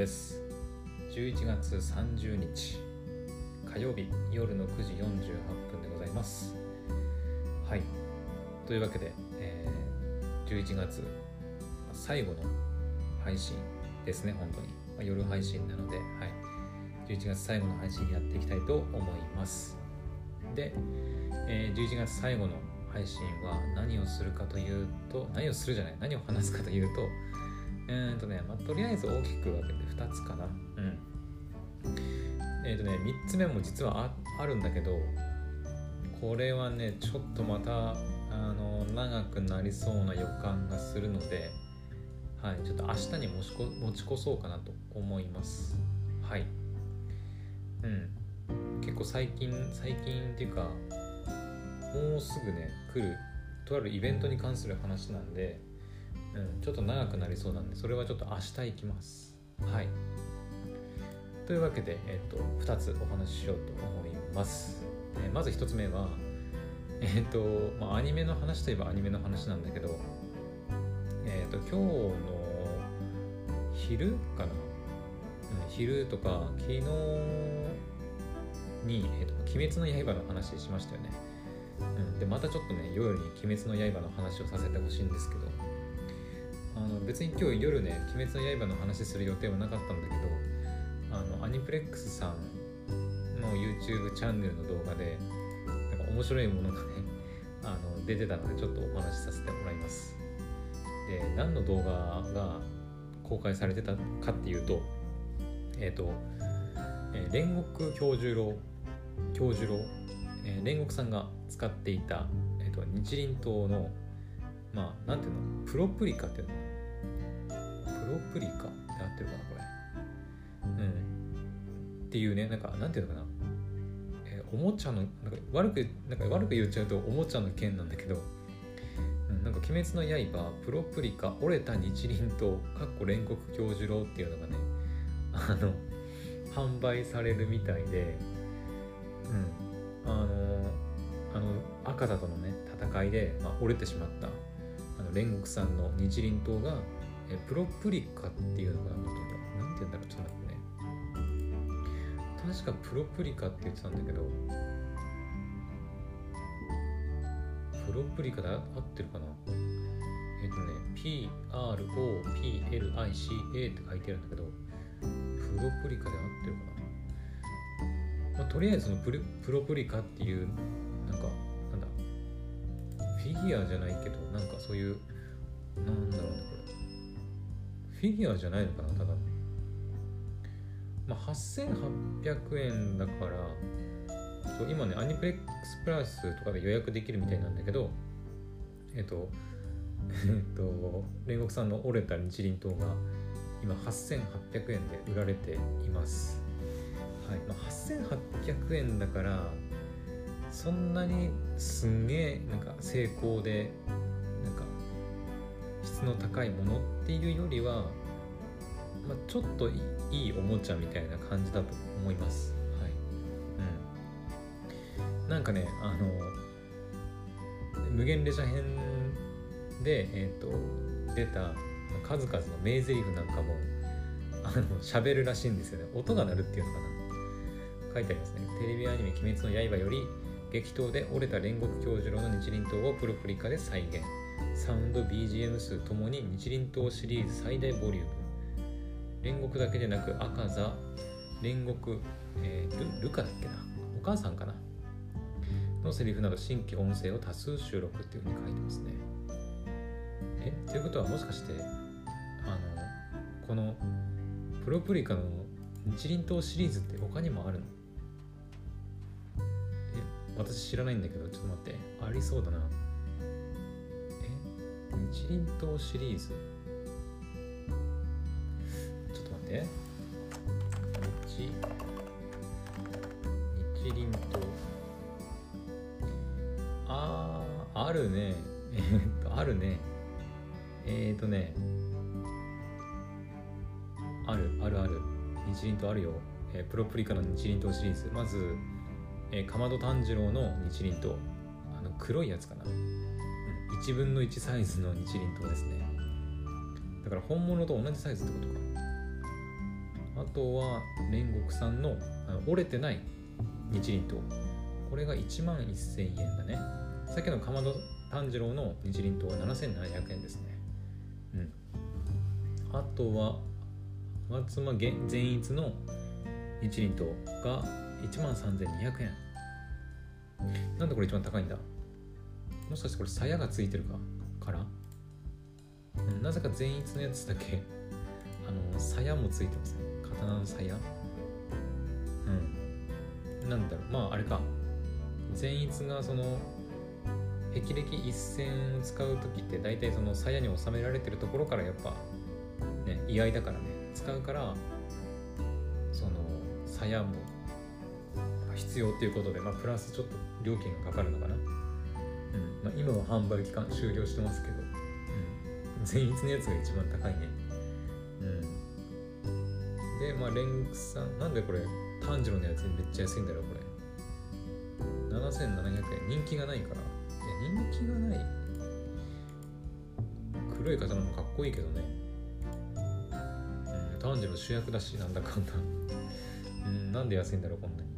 です。11月30日火曜日夜の9時48分でございます。はい。というわけで、えー、11月最後の配信ですね本当に、まあ、夜配信なので、はい、11月最後の配信やっていきたいと思います。で、えー、11月最後の配信は何をするかというと何をするじゃない何を話すかというとえー、とね、まあ、とりあえず大きく分けて2つかな。うん。えー、とね3つ目も実はああるんだけどこれはねちょっとまたあの長くなりそうな予感がするのではいちょっと明日に持ちこ持ち越そうかなと思います。はい。うん。結構最近最近っていうかもうすぐね来るとあるイベントに関する話なんで、うん、ちょっと長くなりそうなんでそれはちょっと明日行きます。はい。というわけで、えっ、と2つお話ししようと思います、えー、まず1つ目はえっ、ー、と、まあ、アニメの話といえばアニメの話なんだけどえっ、と今日の昼かな、うん、昼とか昨日に、えーと「鬼滅の刃」の話しましたよね。うん、でまたちょっとね夜に「鬼滅の刃」の話をさせてほしいんですけど。あの別に今日夜ね「鬼滅の刃」の話する予定はなかったんだけどあのアニプレックスさんの YouTube チャンネルの動画でなんか面白いものがねあの出てたのでちょっとお話しさせてもらいます。で何の動画が公開されてたかっていうとえっ、ー、と、えー、煉獄教授郎教授郎、えー、煉獄さんが使っていた、えーと、日輪刀のまあなんていうの？プロプリカっていうの？プロプリカ？って合ってるかなこれ。うん。っていうねなんかなんていうのかな、えー、おもちゃのなんか悪くなんか悪く言っちゃうとおもちゃの剣なんだけど、うん、なんか「鬼滅の刃」プロプリカ折れた日輪刀かっこ煉獄教授郎っていうのがねあの販売されるみたいでうん。あのあの赤座とのね戦いで、まあ、折れてしまった煉獄さんの日輪刀がえプロプリカっていうのが何て言うんだろうちょっと待ってね。確かプロプリカって言ってたんだけどプロプリカで合ってるかな？えっ、とね PROPLICA って書いてあるんだけどプロプリカで合ってるかな、まあ、とりあえずのプロプリカっていうなんかフィギュアじゃないけどなんかそういうなんだろうねこれ。フィギュアじゃないのかなただまあ8800円だからそう今ねアニプレックスプラスとかで予約できるみたいなんだけどえっと えっと煉獄さんの折れた日輪刀が今8800円で売られています。はい。まあ、8800円だからそんなにすんげえなんか成功でなんか質の高いものっていうよりは、まあ、ちょっといいおもちゃみたいな感じだと思います。はい。うん。なんかね、あの、無限列車編で、えっ、ー、と、出た数々の名台詞なんかも、あの、喋るらしいんですよね。音が鳴るっていうのかな。書いてありますね。テレビアニメ「鬼滅の刃」より激闘で折れた煉獄教授郎の日輪刀をプロプリカで再現。サウンド BGM 数ともに日輪刀シリーズ最大ボリューム。煉獄だけでなく赤座煉獄、えー、ルルカだっけな？お母さんかな？のセリフなど新規音声を多数収録っていうふうに書いてますね。えということはもしかしてあのこのプロプリカの日輪刀シリーズって他にもあるの？私知らないんだけどちょっと待って。ありそうだな。え？日輪刀シリーズ？ちょっと待って。日？日輪刀。あーあるね。え、っとあるね。えー、っとね。あるあるある。日輪刀あるよ、えー、プロプリカの日輪刀シリーズ。まずえー、かまど炭治郎の日輪刀。あの黒いやつかな、うん、1分の1サイズの日輪刀ですね。だから本物と同じサイズってことか。あとは煉獄さんのあの折れてない日輪刀。これが1万1000円だね。さっきのかまど炭治郎の日輪刀は7700円ですね。うん。あとは吾妻善逸の日輪刀が1万3200円。なんでこれ一番高いんだ？もしかしてこれ鞘がついてるか？から、なぜか善逸のやつだけあの鞘もついてますね刀の鞘うん。なんだろう。まああれか。善逸がその霹靂一戦を使う時って大体その鞘に収められてるところからやっぱね居合だからね。使うからその鞘も必要っていうことで、まあ、プラスちょっと料金がかかるのかな、うん。まあ、今は販売期間終了してますけど、うん、善逸のやつが一番高いね。うん。でまあレンクさんなんでこれ炭治郎のやつめっちゃ安いんだろうこれ。7700円。人気がないから。いや人気がない。黒い刀もかっこいいけどね、うん、炭治郎主役だしなんだかんだ。うん、なんで安いんだろうこんなに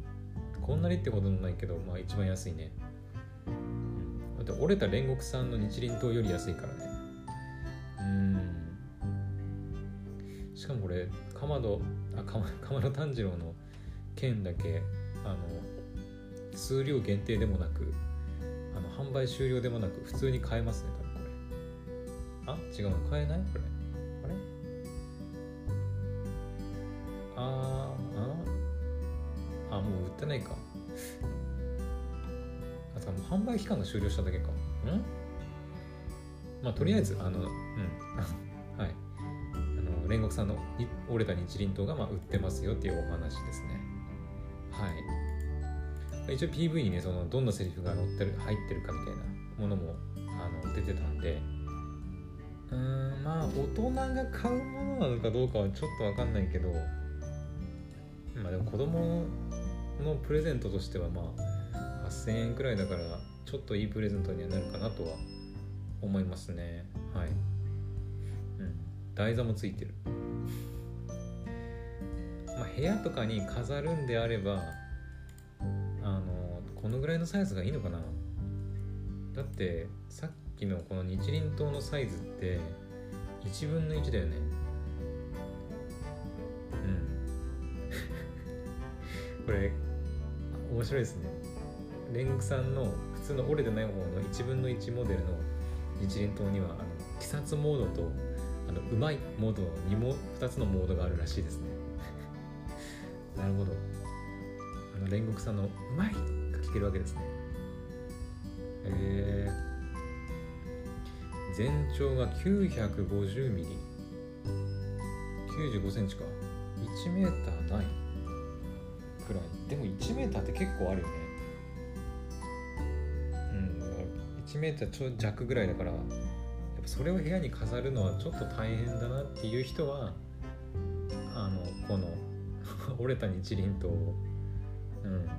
こんなにってこともないけどまあ一番安いね、だって折れた煉獄さんの日輪刀より安いからね。うん。しかもこれかまどあかまかまど炭治郎の剣だけあの数量限定でもなくあの販売終了でもなく普通に買えますね多分これ。あ？違うの？買えない？これ。ってないか。あともう販売期間が終了しただけか。ん？まあとりあえずあのうん。はい。あの煉獄さんの折れた日輪刀がまあ売ってますよっていうお話ですね。はい。一応 PV にねそのどんなセリフが載ってる入ってるかみたいなものもあの出てたんで。うーんまあ大人が買うものなのかどうかはちょっと分かんないけど。まあでも子供のプレゼントとしてはまあ8000円くらいだからちょっといいプレゼントにはなるかなとは思いますね。はい。うん。台座もついてる。まあ部屋とかに飾るんであればあのこのぐらいのサイズがいいのかな。だってさっきのこの日輪刀のサイズって1分の1だよね。これ面白いですね。煉獄さんの普通の折れてない方の1分の1モデルの日輪刀にはあの鬼殺モードとあのうまいモードの 2, も2つのモードがあるらしいですね。なるほど。あの煉獄さんの「うまい!」が聞けるわけですね。へえ全長が 950mm 95センチか。1メーターない。1m って結構あるよね。うん。1 m ちょ弱ぐらいだからやっぱそれを部屋に飾るのはちょっと大変だなっていう人はあのこの 折れた日輪刀をうん。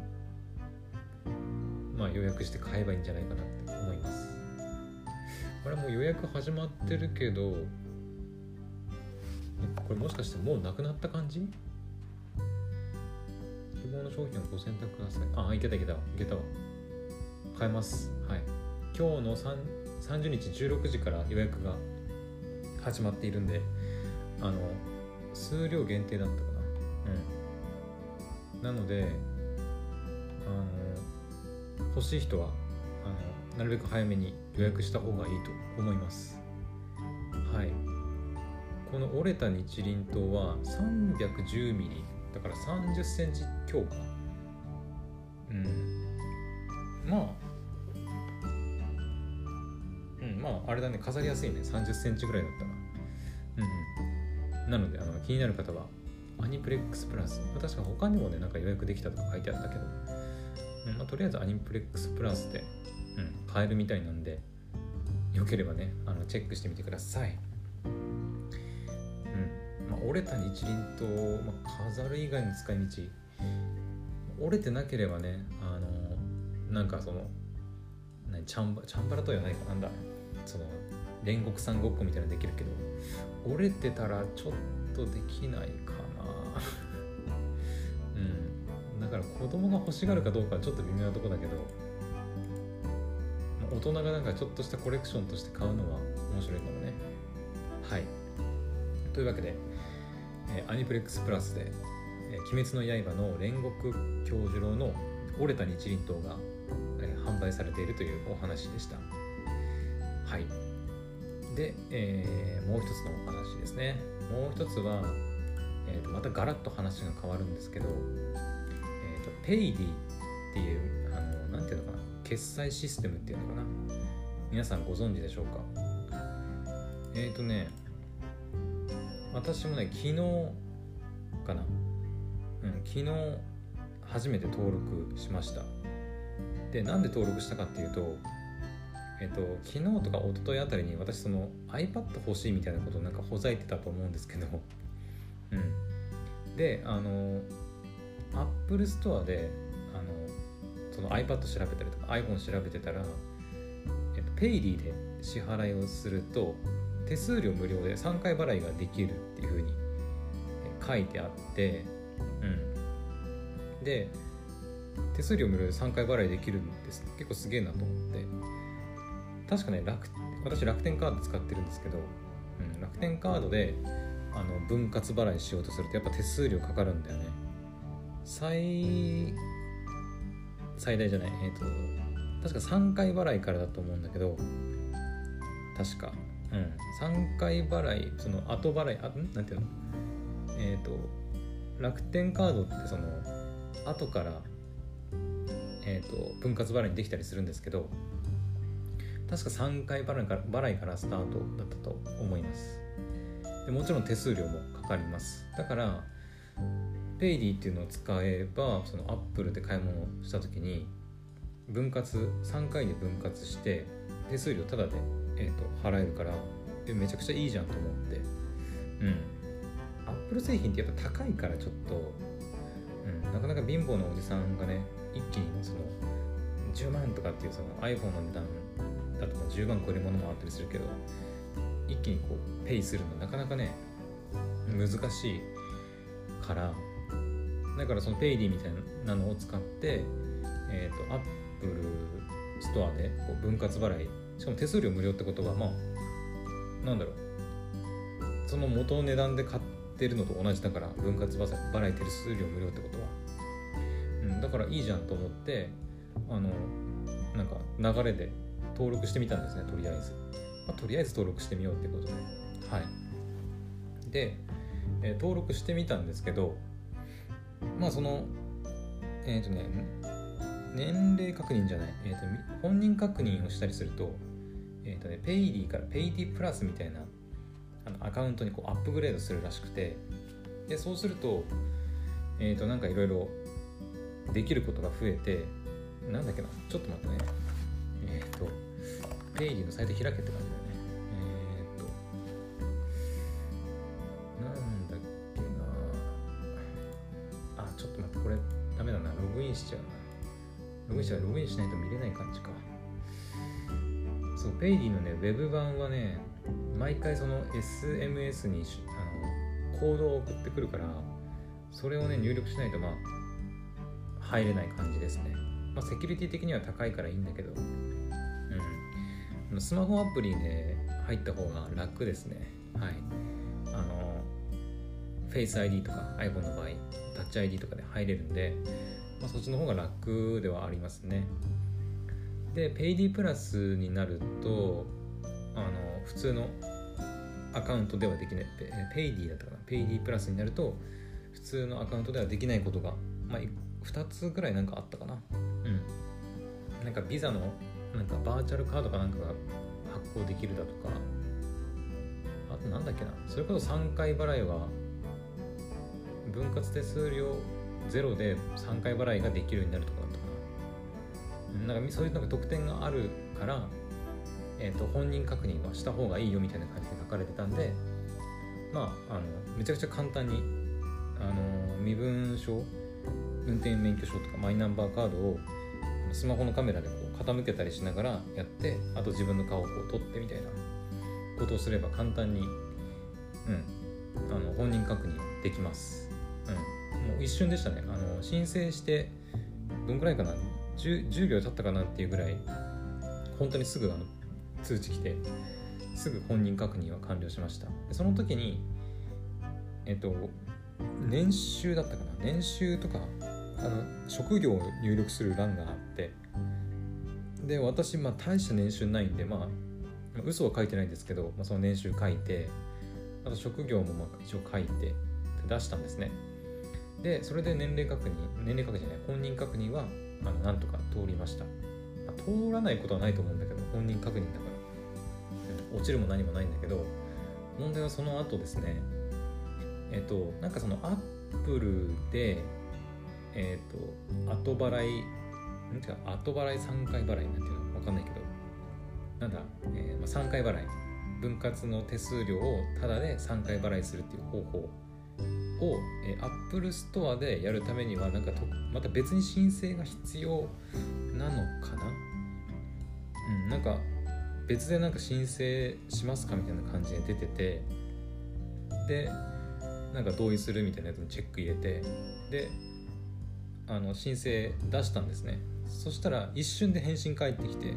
まあ予約して買えばいいんじゃないかなって思います。これもう予約始まってるけどこれもしかしてもうなくなった感じ？望の商品をご選択ください。あ、いけたいけたいけたわ。買えます。はい。今日の30日16時から予約が始まっているんで、あの、数量限定だったかな。うん。なので、あの、欲しい人は、あの、なるべく早めに予約した方がいいと思います。はい。この折れた日輪刀は 310mm だから3 0センチ強化うん。まあ。うんまああれだね飾りやすいね。3 0センチぐらいだったら。うんうん。なのであの気になる方はアニプレックスプラス。確か他にもねなんか予約できたとか書いてあったけど、うんまあ、とりあえずアニプレックスプラスで、うん、買えるみたいなんでよければねあのチェックしてみてください。うん。まあ折れた日輪と、まあ、飾る以外の使い道折れてなければねあのなんかその何チャンバチャンバラとはないかなんだその煉獄さんごっこみたいなのできるけど折れてたらちょっとできないかな。うん。だから子供が欲しがるかどうかはちょっと微妙なとこだけど大人がなんかちょっとしたコレクションとして買うのは面白いかもね。はい。というわけで、えー、アニプレックスプラスで「鬼滅の刃」の煉獄教授郎の折れた日輪刀が、販売されているというお話でした。はい。で、えー、もう一つのお話ですね。もう一つは、えーと、またガラッと話が変わるんですけど、えーと、ペイディっていうあのなんていうのかな決済システムっていうのかな。皆さんご存知でしょうか？えっ、ー、とね私もね昨日かな昨日初めて登録しました。でなんで登録したかっていうとえっと昨日とか一昨日あたりに私その iPad 欲しいみたいなことをなんかほざいてたと思うんですけど。うん。であの Apple Store であのその iPad 調べたりとか iPhone 調べてたら、えっと、ペイリーで支払いをすると手数料無料で3回払いができるっていうふうに書いてあって。うん。で手数料無料で3回払いできるんです。結構すげえなと思って。確かね楽私楽天カード使ってるんですけど、うん、楽天カードであの分割払いしようとするとやっぱ手数料かかるんだよね。最最大じゃない？えっ、ー、と確か3回払いからだと思うんだけど確か。うん。3回払いその後払いあん？なんていうの？えっ、ー、と楽天カードってその後からえーと、分割払いにできたりするんですけど確か3回払いから払いからスタートだったと思います。でもちろん手数料もかかります。だからペイディっていうのを使えばそのアップルで買い物をした時に分割3回で分割して手数料タダで、えーと、払えるからめちゃくちゃいいじゃんと思って。うん。アップル製品ってやっぱ高いからちょっと、うん、なかなか貧乏なおじさんがね一気にその10万とかっていうその iPhone の値段だとか10万超えるものもあったりするけど一気にこうペイするのなかなかね難しいからだからそのペイディみたいなのを使ってえっ、ー、と Apple ストアでこう分割払いしかも手数料無料ってことはまあなんだろう。その元の値段で買ってるのと同じだから分割払い手数料無料ってことは。うん、だからいいじゃんと思ってあのなんか流れで登録してみたんですねとりあえず、まあ、とりあえず登録してみようってことで。はい。で、えー、登録してみたんですけどまあそのえっ、ー、とね年齢確認じゃない、えーと、本人確認をしたりすると,、えーとね、ペイディからペイディプラスみたいなあのアカウントにこうアップグレードするらしくてでそうすると,、えー、となんかいろいろできることが増えてなんだっけなちょっと待ってね。えっ、ー、とペイリーのサイト開けって感じだよね。えっ、ー、となんだっけな。あちょっと待ってこれダメだな。ログインしちゃうな。ログインしちゃうログインしないと見れない感じか。そうペイリーのねウェブ版はね毎回その SMS にあのコードを送ってくるからそれをね入力しないとまあ入れない感じですね。まあ、セキュリティ的には高いからいいんだけど、うん。スマホアプリで入った方が楽ですね。はい。あの、Face ID とか iPhone の場合、タッチ ID とかで入れるんで、まあ、そっちの方が楽ではありますね。で、PayD プラスになると、あの、普通のアカウントではできない、PayD だったかな、PayD プラスになると、普通のアカウントではできないことが、まあ、2つぐらいなんかあったかな。うん。なんかビザのなんかバーチャルカードかなんかが発行できるだとか。あとなんだっけな。それこそ3回払いは分割手数料ゼロで3回払いができるようになるとかだったかな。なんかそういうなんか特典があるから、えーと、本人確認はした方がいいよみたいな感じで書かれてたんでまああのめちゃくちゃ簡単にあの身分証運転免許証とかマイナンバーカードをスマホのカメラでこう傾けたりしながらやってあと自分の顔をこう撮ってみたいなことをすれば簡単に、うん、あの本人確認できます。うん、もう一瞬でしたね。あの申請してどんくらいかな？10, 10秒経ったかなっていうぐらい本当にすぐあの通知来てすぐ本人確認は完了しました。でその時にえっと年収だったかな？年収とかあの職業を入力する欄があってで私まあ大した年収ないんでまあ嘘は書いてないんですけど、まあ、その年収書いてあと職業もまあ一応書いて出したんですね。でそれで年齢確認年齢確認じゃない本人確認はあのなんとか通りました、まあ、通らないことはないと思うんだけど本人確認だから。落ちるも何もないんだけど問題はその後ですねえっ、となんかそのアップルでえっ、と後払いんてか後払い3回払いなんていうのわかんないけどなんだ、えーまあ、3回払い分割の手数料をタダで3回払いするっていう方法を、えー、Apple Store でやるためにはなんかとまた別に申請が必要なのかな？うんなんか別でなんか申請しますかみたいな感じで出ててでなんか同意するみたいなやつにチェック入れてであの申請出したんですね。そしたら一瞬で返信返ってきて、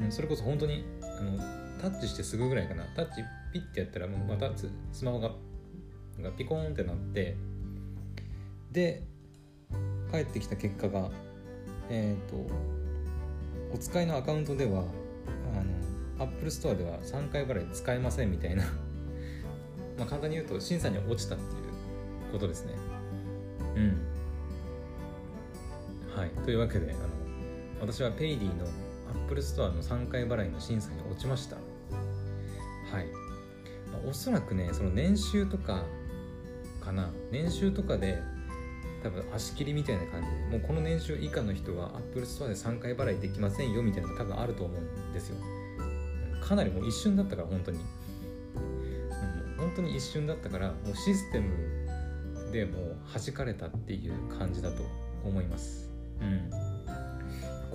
うん、それこそ本当にあのタッチしてすぐぐらいかな。タッチピッてやったらもうまたスマホががピコーンってなってで返ってきた結果がえっ、ー、とお使いのアカウントでは Apple Store では3回払い使えませんみたいな。まあ簡単に言うと審査に落ちたっていうことですね。うん。はい。というわけであの私は Paydy の Apple Store の3回払いの審査に落ちました。はい、まあ、おそらくねその年収とかかな。年収とかで多分足切りみたいな感じでもうこの年収以下の人は Apple Store で3回払いできませんよみたいなのが多分あると思うんですよ。かなりもう一瞬だったから本当に、うん、本当に一瞬だったからもうシステムでもう弾かれたっていう感じだと思います。うん。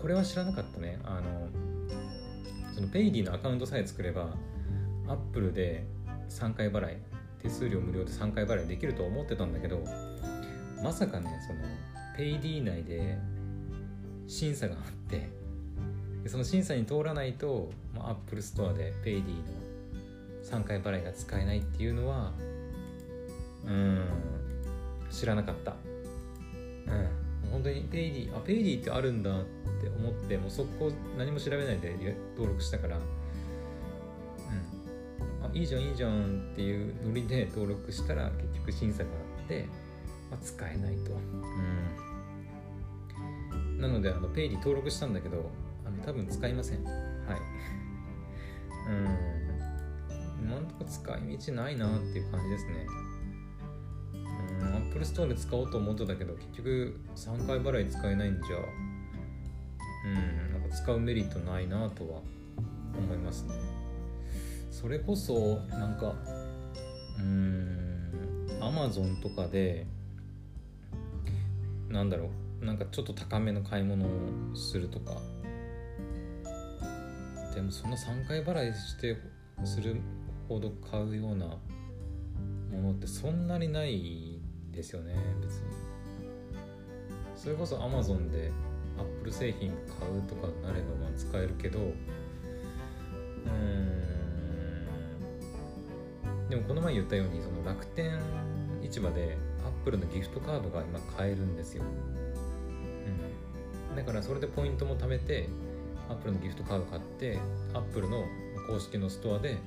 これは知らなかったね。あのそのペイディのアカウントさえ作ればアップルで3回払い手数料無料で3回払いできると思ってたんだけどまさかねそのペイディ内で審査があってでその審査に通らないと、まあ、アップルストアでペイディの3回払いが使えないっていうのはうん知らなかった。うん。本当にペイディあペイディってあるんだって思ってもう速攻何も調べないで登録したからうん。あいいじゃんいいじゃんっていうノリで登録したら結局審査があって、まあ、使えないと。うん。なのであのペイディ登録したんだけど多分使いません。はい。うん。今んとこ使い道ないなっていう感じですね。うん、Apple Store で使おうと思ってたけど結局3回払い使えないんじゃうん。なんか使うメリットないなとは思いますね。それこそなんかうん。Amazon とかでなんだろう。なんかちょっと高めの買い物をするとかでもその3回払いしてするほど買うようなものってそんなにないですよね別に。それこそ Amazon で Apple 製品買うとかなればまあ使えるけどうん。でもこの前言ったようにその楽天市場で Apple のギフトカードが今買えるんですよ、うん、だからそれでポイントも貯めて Apple のギフトカード買って Apple の公式のストアで、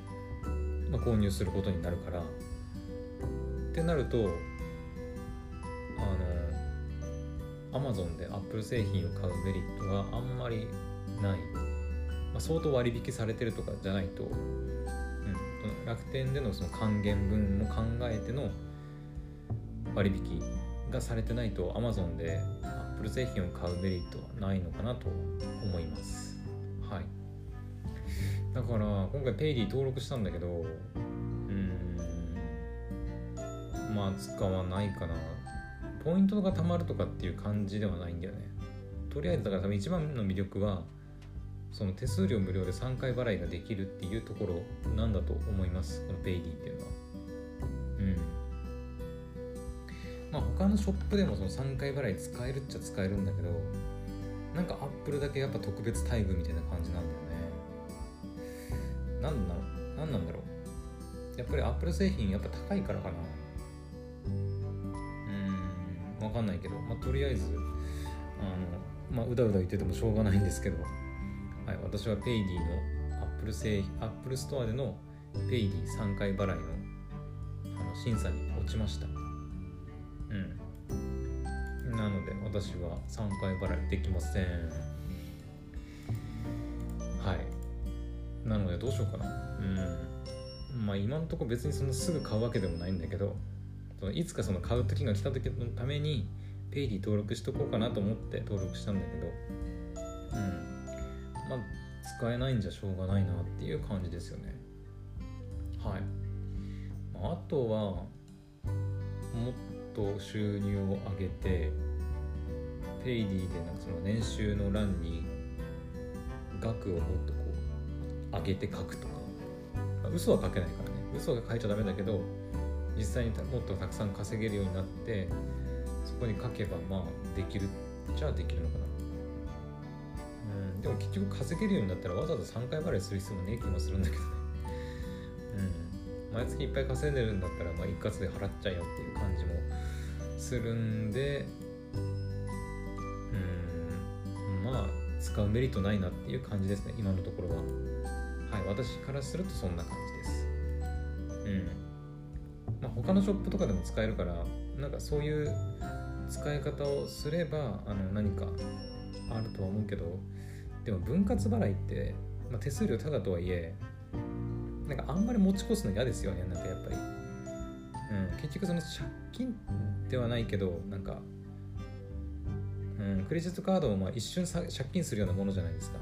まあ、購入することになるから。ってなるとあの Amazon で Apple 製品を買うメリットがあんまりない、まあ、相当割引されてるとかじゃないと、うん、楽天でのその還元分も考えての割引がされてないと Amazon で Apple 製品を買うメリットはないのかなと思います。はい。だから今回 Paydy 登録したんだけどうんまあ使わないかな。ポイントが貯まるとかっていう感じではないんだよね。とりあえずだから多分一番の魅力はその手数料無料で3回払いができるっていうところなんだと思います。このペイディっていうのは。うん。まあ他のショップでもその3回払い使えるっちゃ使えるんだけどなんかアップルだけやっぱ特別待遇みたいな感じなんだよね。なんななんなんだろう。やっぱりアップル製品やっぱ高いからかな。うんわかんないけど、まあ、とりあえずあのまあうだうだ言っててもしょうがないんですけど、はい、私はペイディのアップル製品アップルストアでのペイディ3回払いのあの審査に落ちました。うん。なので私は3回払いできません。はい。なのでどうしようかな。うん。まあ今のとこ別にそのすぐ買うわけでもないんだけどそのいつかその買う時が来た時のためにペイディ登録しとこうかなと思って登録したんだけどうん。まあ使えないんじゃしょうがないなっていう感じですよね。はい。あとはもっと収入を上げてペイディでなんかその年収の欄に額をもっとこう上げて書くとか、まあ、嘘は書けないからね。嘘が書いちゃダメだけど実際にもっとたくさん稼げるようになってそこに書けばまあできるじゃあできるのかな。うん。でも結局稼げるようになったらわざわざ3回払いする必要もねえ気もするんだけどね。うん。毎月いっぱい稼いでるんだったらまあ一括で払っちゃえよっていう感じもするんで使うメリットないなっていう感じですね今のところは。はい私からするとそんな感じです。うん。まあ他のショップとかでも使えるからなんかそういう使い方をすればあの何かあるとは思うけどでも分割払いって、まあ、手数料ただとはいえなんかあんまり持ち越すの嫌ですよねなんかやっぱり、うん、結局その借金ではないけどなんか、うん、クレジットカードもまあ一瞬借金するようなものじゃないですか。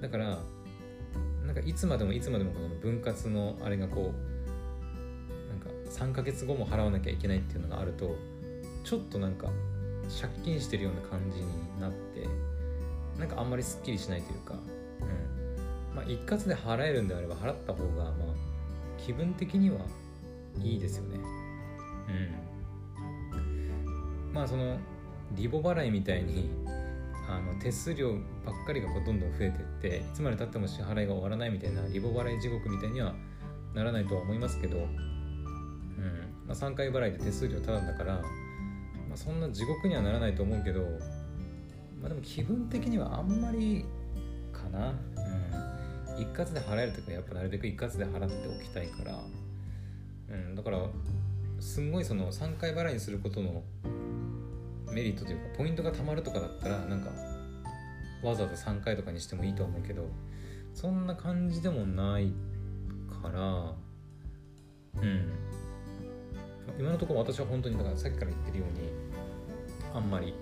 だからなんかいつまでもいつまでもこの分割のあれがこうなんか3ヶ月後も払わなきゃいけないっていうのがあるとちょっとなんか借金してるような感じになってなんかあんまりすっきりしないというか、うん。まあ、一括で払えるんであれば払った方がまあ気分的にはいいですよね。うん。まあそのリボ払いみたいにあの手数料ばっかりがこうどんどん増えてっていつまでたっても支払いが終わらないみたいなリボ払い地獄みたいにはならないとは思いますけど、うん。まあ、3回払いで手数料ただだから、まあ、そんな地獄にはならないと思うけど、まあ、でも気分的にはあんまりかな、うん、一括で払える時はやっぱなるべく一括で払っておきたいから、うん、だからすんごいその3回払いにすることのメリットというかポイントがたまるとかだったらなんかわざわざ3回とかにしてもいいと思うけどそんな感じでもないからうん。今のところ私は本当にだからさっきから言ってるようにあんまり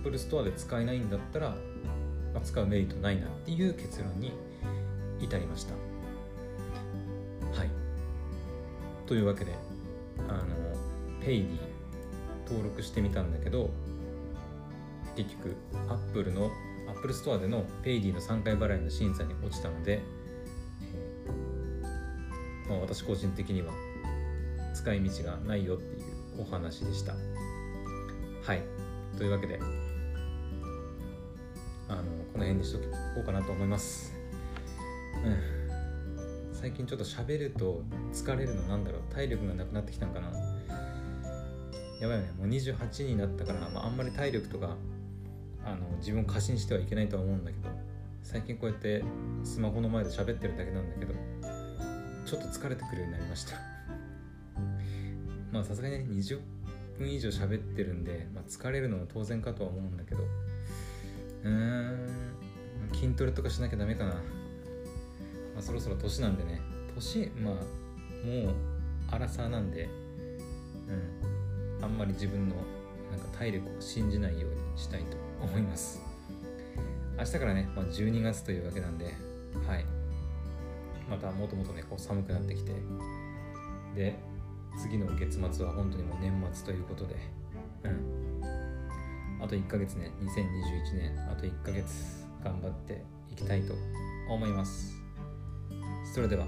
Apple Store で使えないんだったら、まあ、使うメリットないなっていう結論に至りました。はい。というわけであの Paydi 登録してみたんだけど結局 Apple の Apple Store での Paydi の3回払いの審査に落ちたので、まあ、私個人的には使い道がないよっていうお話でした。はい。というわけであのこの辺にしとこうかなと思います。うん。最近ちょっと喋ると疲れるのなんだろう？体力がなくなってきたんかな？やばいよねもう28になったから、まあ、あんまり体力とかあの自分を過信してはいけないとは思うんだけど最近こうやってスマホの前で喋ってるだけなんだけどちょっと疲れてくるようになりました。まあさすがにね20分以上喋ってるんで、まあ、疲れるのも当然かとは思うんだけどうーん筋トレとかしなきゃダメかな、まあ、そろそろ年なんでね。年まあもうアラサーなんでうん。あんまり自分のなんか体力を信じないようにしたいと思います。明日からね、まあ、12月というわけなんではい。またもともとねこう寒くなってきて。で次の月末は本当にもう年末ということで。うん。あと1ヶ月ね2021年。あと1ヶ月頑張っていきたいと思います。それでは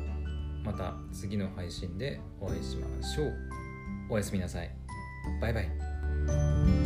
また次の配信でお会いしましょう。おやすみなさい。拜拜。